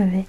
j'avais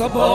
sabah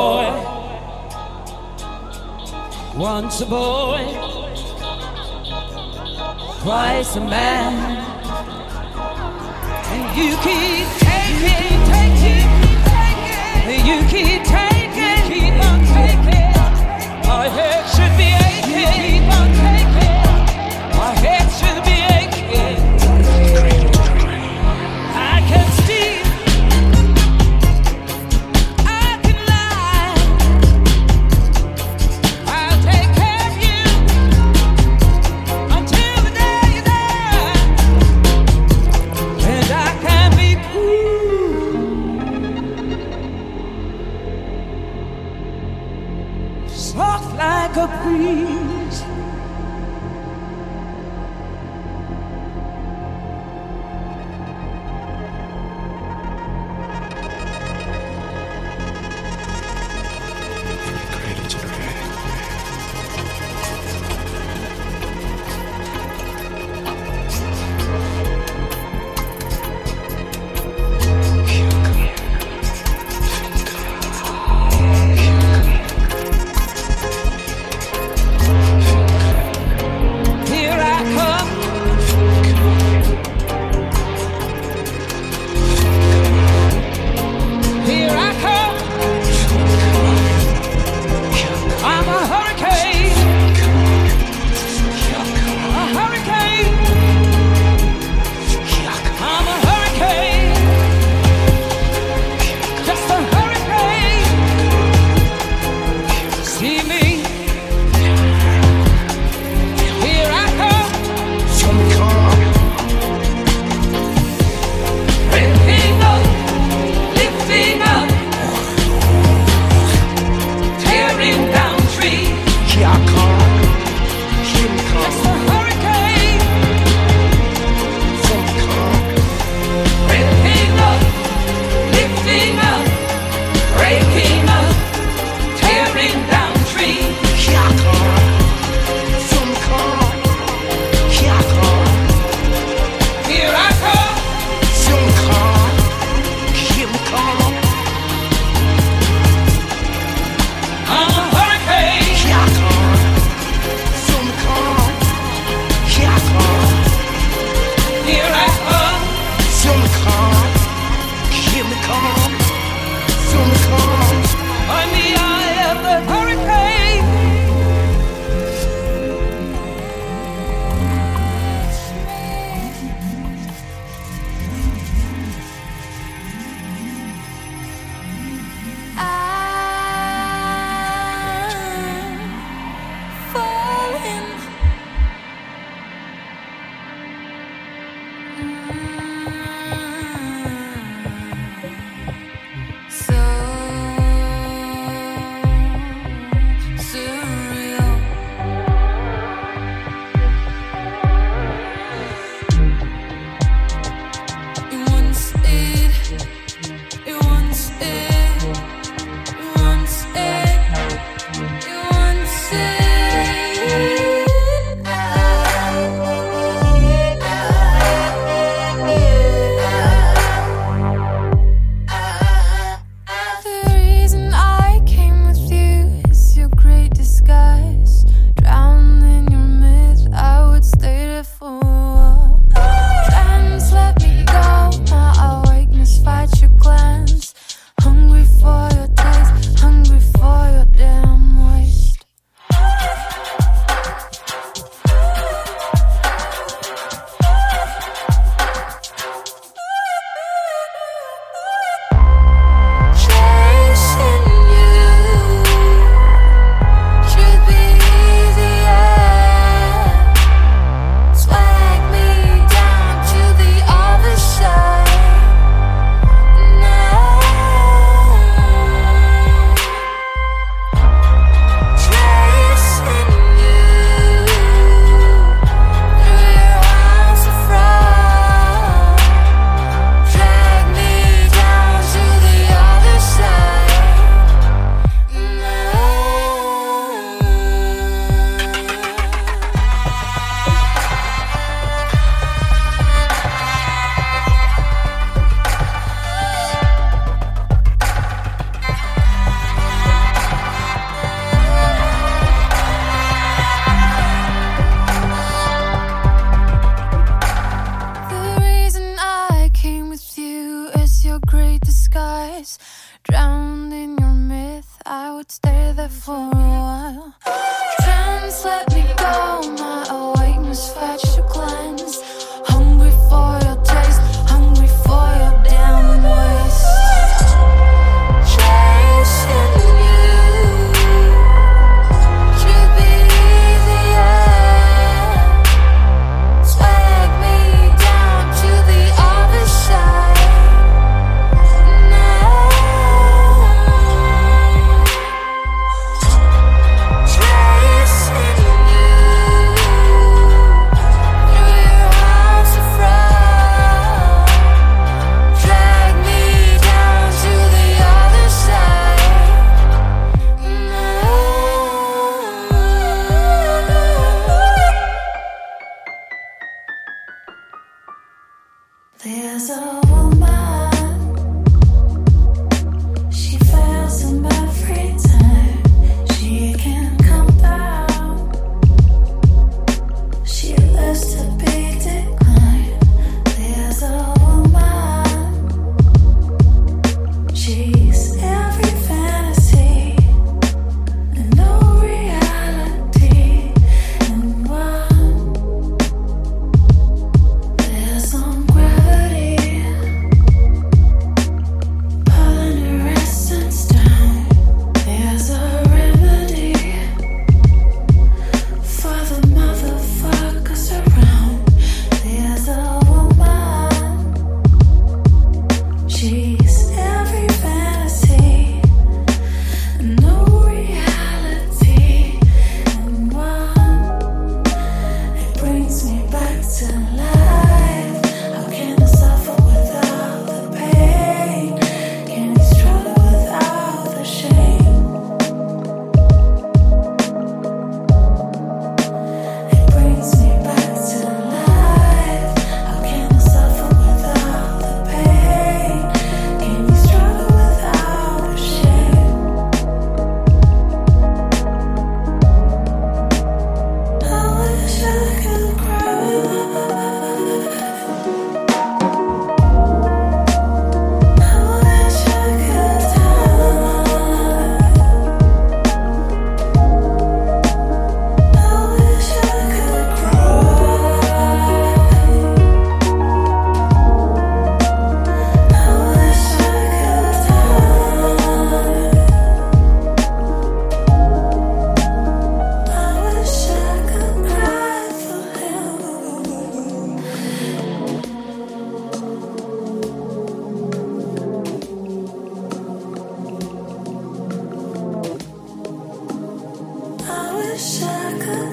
下个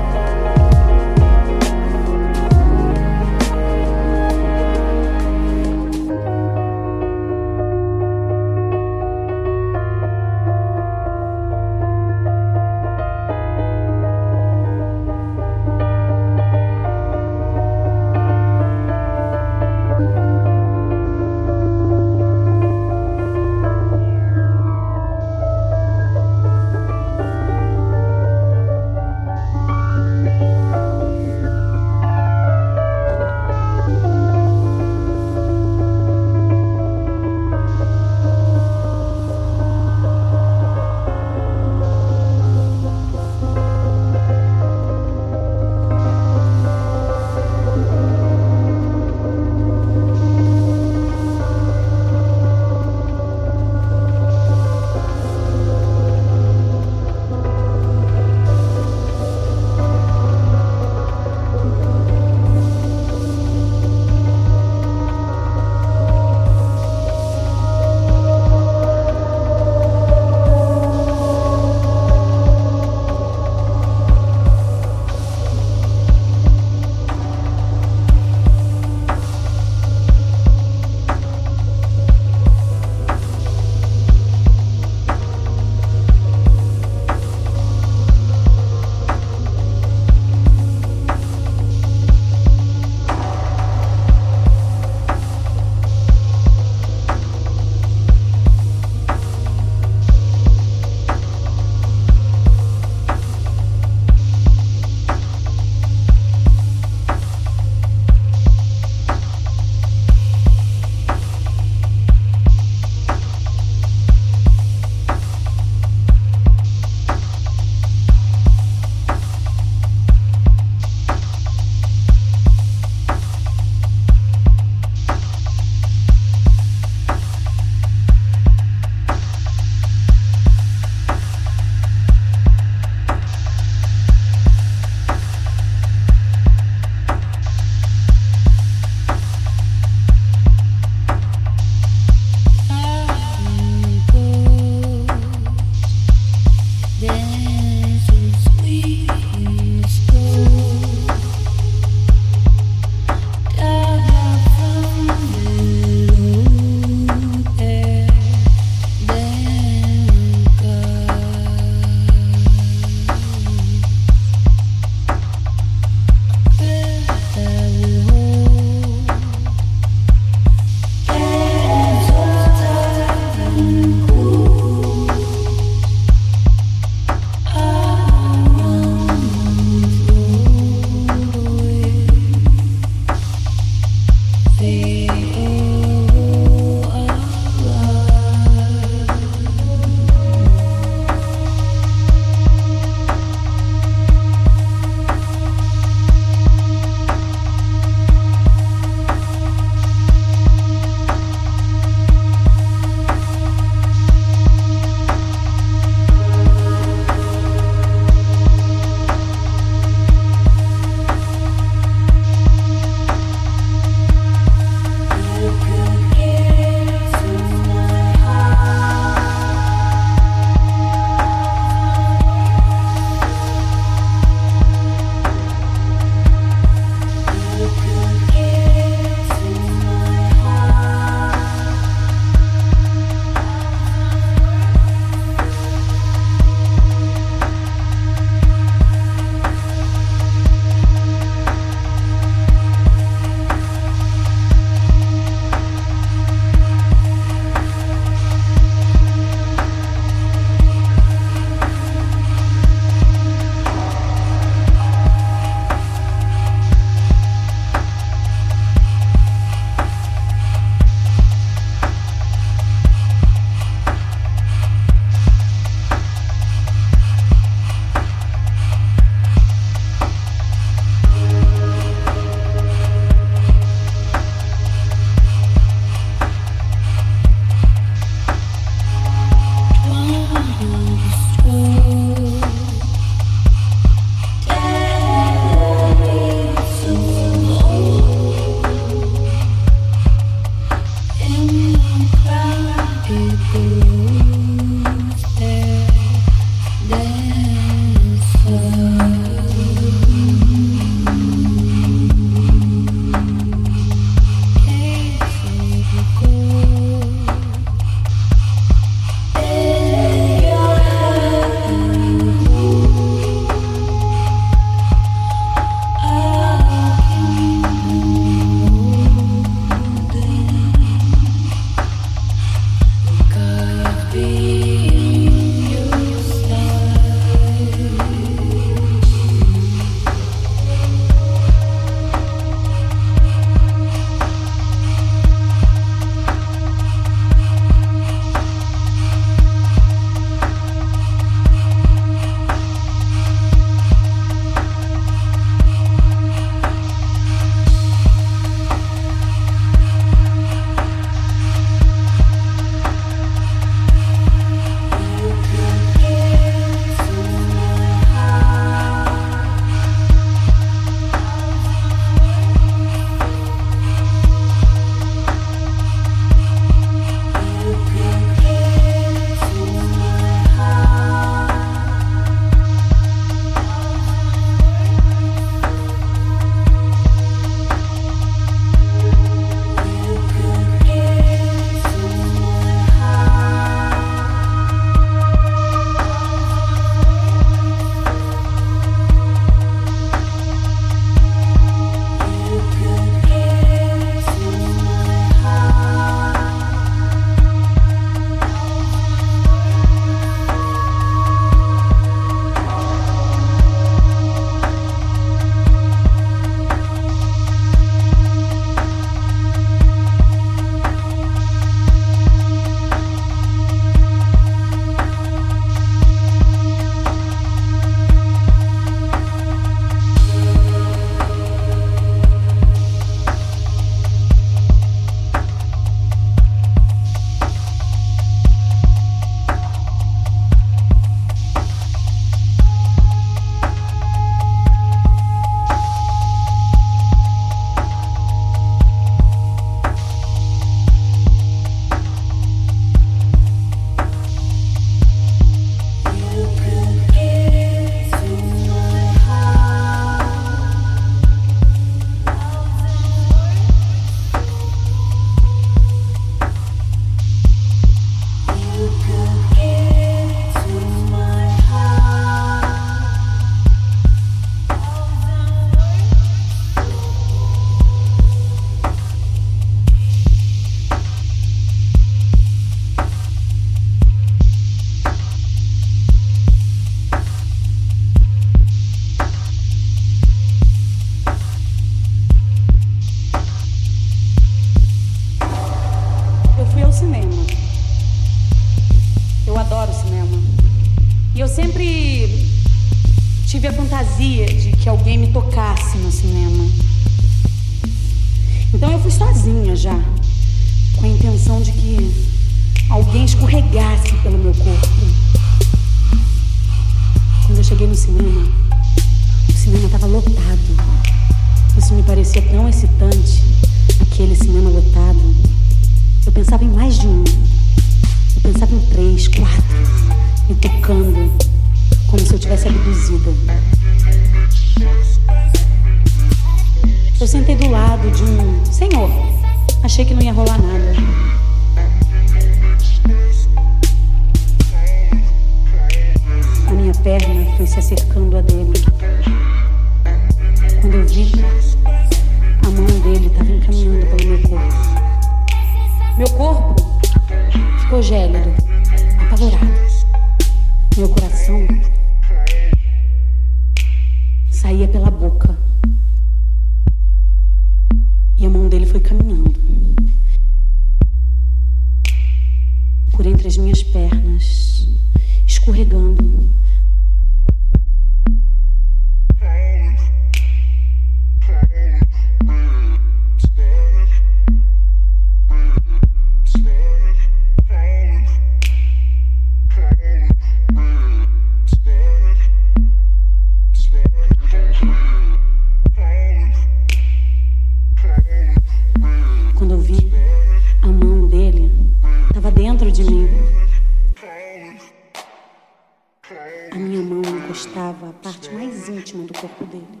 mais íntima do corpo dele.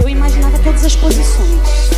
Eu imaginava todas as posições.